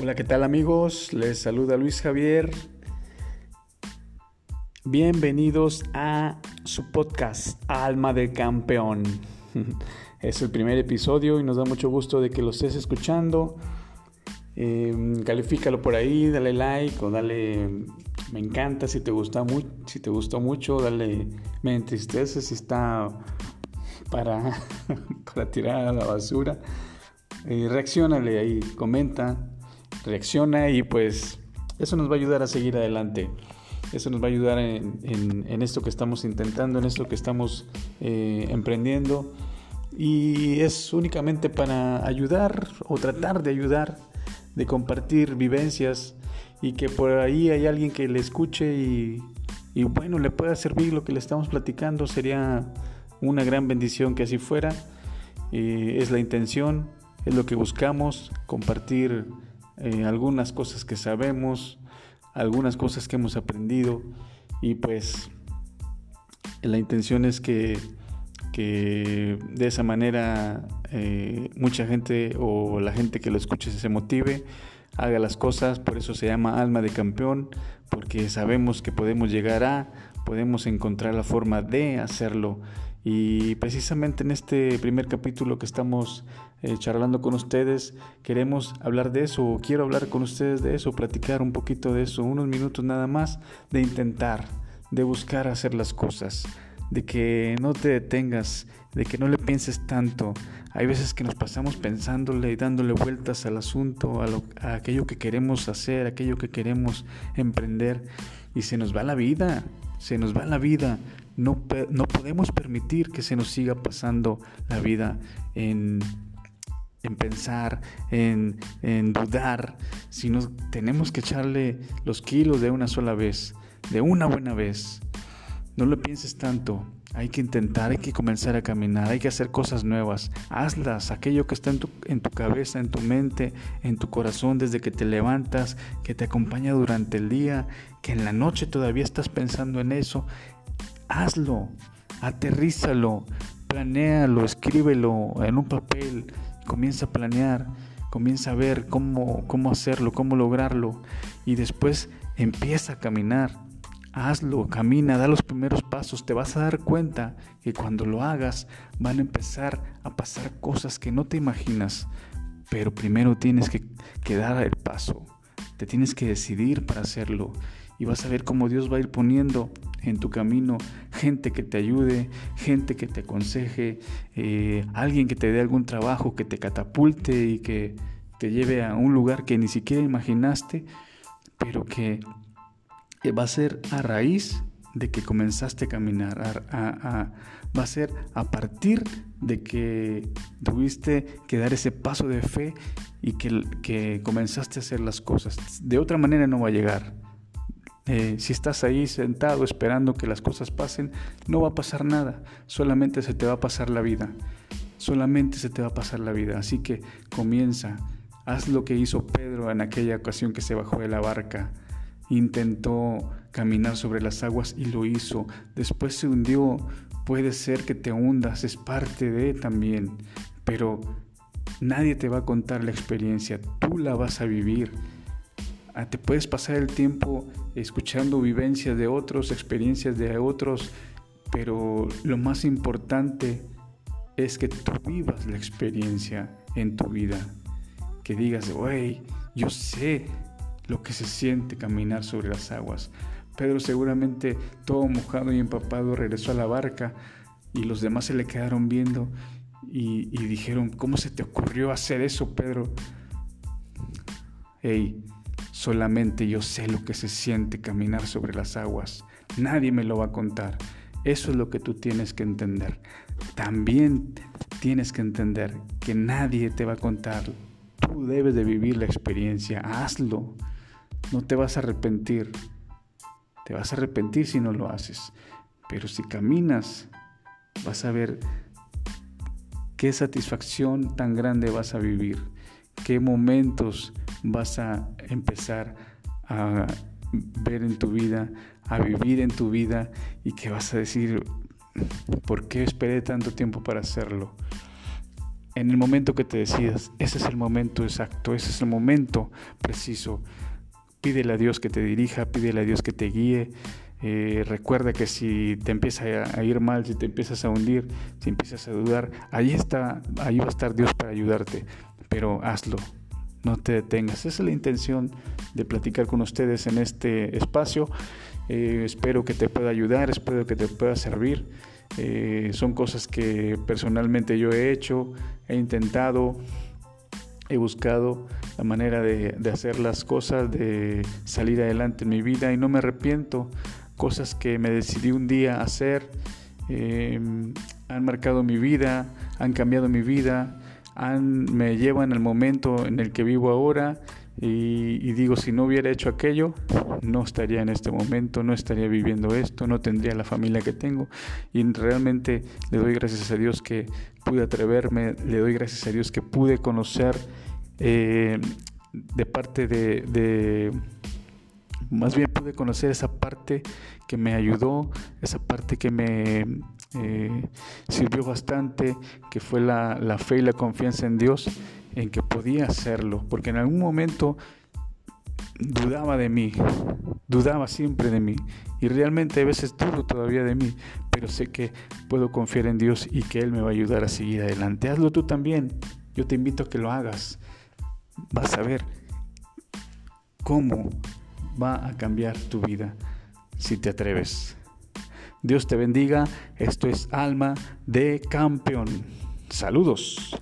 Hola, ¿qué tal amigos? Les saluda Luis Javier. Bienvenidos a su podcast Alma de Campeón. Es el primer episodio y nos da mucho gusto de que lo estés escuchando. Eh, califícalo por ahí, dale like o dale me encanta si te gusta mucho, si te gustó mucho, dale me entristece si está para, para tirar a la basura. Eh, reaccionale ahí, comenta, reacciona y pues eso nos va a ayudar a seguir adelante. Eso nos va a ayudar en, esto que estamos intentando, en esto que estamos eh, emprendiendo. Y es únicamente para ayudar o tratar de ayudar, de compartir vivencias y que por ahí hay alguien que le escuche y, y bueno, le pueda servir lo que le estamos platicando. Sería una gran bendición que así fuera. Eh, es la intención, es lo que buscamos, compartir eh, algunas cosas que sabemos, algunas cosas que hemos aprendido. Y pues la intención es que, que de esa manera eh, mucha gente o la gente que lo escuche se motive, haga las cosas, por eso se llama alma de campeón, porque sabemos que podemos llegar a, podemos encontrar la forma de hacerlo y precisamente en este primer capítulo que estamos eh, charlando con ustedes, queremos hablar de eso, quiero hablar con ustedes de eso, platicar un poquito de eso, unos minutos nada más, de intentar, de buscar hacer las cosas, de que no te detengas, de que no le pienses tanto. Hay veces que nos pasamos pensándole y dándole vueltas al asunto, a, a aquello que queremos hacer, aquello que queremos emprender, y se nos va la vida, se nos va la vida. No, no podemos permitir que se nos siga pasando la vida en, en pensar, en, en dudar, sino tenemos que echarle los kilos de una sola vez, de una buena vez. No lo pienses tanto, hay que intentar, hay que comenzar a caminar, hay que hacer cosas nuevas. Hazlas, aquello que está en tu, en tu, cabeza, en tu mente, en tu corazón desde que te levantas, que te acompaña durante el día, que en la noche todavía estás pensando en eso hazlo, aterrízalo, planéalo, escríbelo en un papel, comienza a planear, comienza a ver cómo, cómo hacerlo, cómo lograrlo y después empieza a caminar. Hazlo, camina, da los primeros pasos, te vas a dar cuenta que cuando lo hagas van a empezar a pasar cosas que no te imaginas, pero primero tienes que, que dar el paso, te tienes que decidir para hacerlo y vas a ver cómo Dios va a ir poniendo en tu camino gente que te ayude, gente que te aconseje, eh, alguien que te dé algún trabajo, que te catapulte y que te lleve a un lugar que ni siquiera imaginaste, pero que va a ser a raíz de que comenzaste a caminar, va a ser a partir de que tuviste que dar ese paso de fe y que comenzaste a hacer las cosas. De otra manera no va a llegar. Eh, si estás ahí sentado esperando que las cosas pasen, no va a pasar nada, solamente se te va a pasar la vida, solamente se te va a pasar la vida. Así que comienza, haz lo que hizo Pedro en aquella ocasión que se bajó de la barca, intentó caminar sobre las aguas y lo hizo, después se hundió, puede ser que te hundas, es parte de también, pero nadie te va a contar la experiencia, tú la vas a vivir. Ah, te puedes pasar el tiempo escuchando vivencias de otros, experiencias de otros, pero lo más importante es que tú vivas la experiencia en tu vida. Que digas, wey, yo sé lo que se siente caminar sobre las aguas. Pedro seguramente todo mojado y empapado regresó a la barca y los demás se le quedaron viendo y, y dijeron, ¿cómo se te ocurrió hacer eso, Pedro? Hey, Solamente yo sé lo que se siente caminar sobre las aguas. Nadie me lo va a contar. Eso es lo que tú tienes que entender. También tienes que entender que nadie te va a contar. Tú debes de vivir la experiencia. Hazlo. No te vas a arrepentir. Te vas a arrepentir si no lo haces. Pero si caminas, vas a ver qué satisfacción tan grande vas a vivir. Qué momentos vas a empezar a ver en tu vida, a vivir en tu vida y que vas a decir, ¿por qué esperé tanto tiempo para hacerlo? en el momento que te decidas. Ese es el momento exacto, ese es el momento preciso. Pídele a Dios que te dirija, pídele a Dios que te guíe. Eh, recuerda que si te empieza a ir mal, si te empiezas a hundir, si empiezas a dudar, ahí está, ahí va a estar Dios para ayudarte. Pero hazlo, no te detengas. Esa es la intención de platicar con ustedes en este espacio. Eh, espero que te pueda ayudar, espero que te pueda servir. Eh, son cosas que personalmente yo he hecho, he intentado, he buscado la manera de, hacer las cosas, de salir adelante en mi vida y no me arrepiento. Cosas que me decidí un día hacer eh, han marcado mi vida, han cambiado mi vida, han, me llevan al momento en el que vivo ahora y, digo, si no hubiera hecho aquello, no estaría en este momento, no estaría viviendo esto, no tendría la familia que tengo. Y realmente le doy gracias a Dios que pude atreverme, le doy gracias a Dios que pude conocer eh, de parte de, más bien pude conocer esa parte que me ayudó, esa parte que me eh, sirvió bastante, que fue la, la fe y la confianza en Dios en que podía hacerlo, porque en algún momento dudaba de mí, dudaba siempre de mí y realmente a veces dudo todavía de mí, pero sé que puedo confiar en Dios y que Él me va a ayudar a seguir adelante. Hazlo tú también, yo te invito a que lo hagas. Vas a ver cómo va a cambiar tu vida si te atreves. Dios te bendiga, esto es Alma de Campeón. Saludos.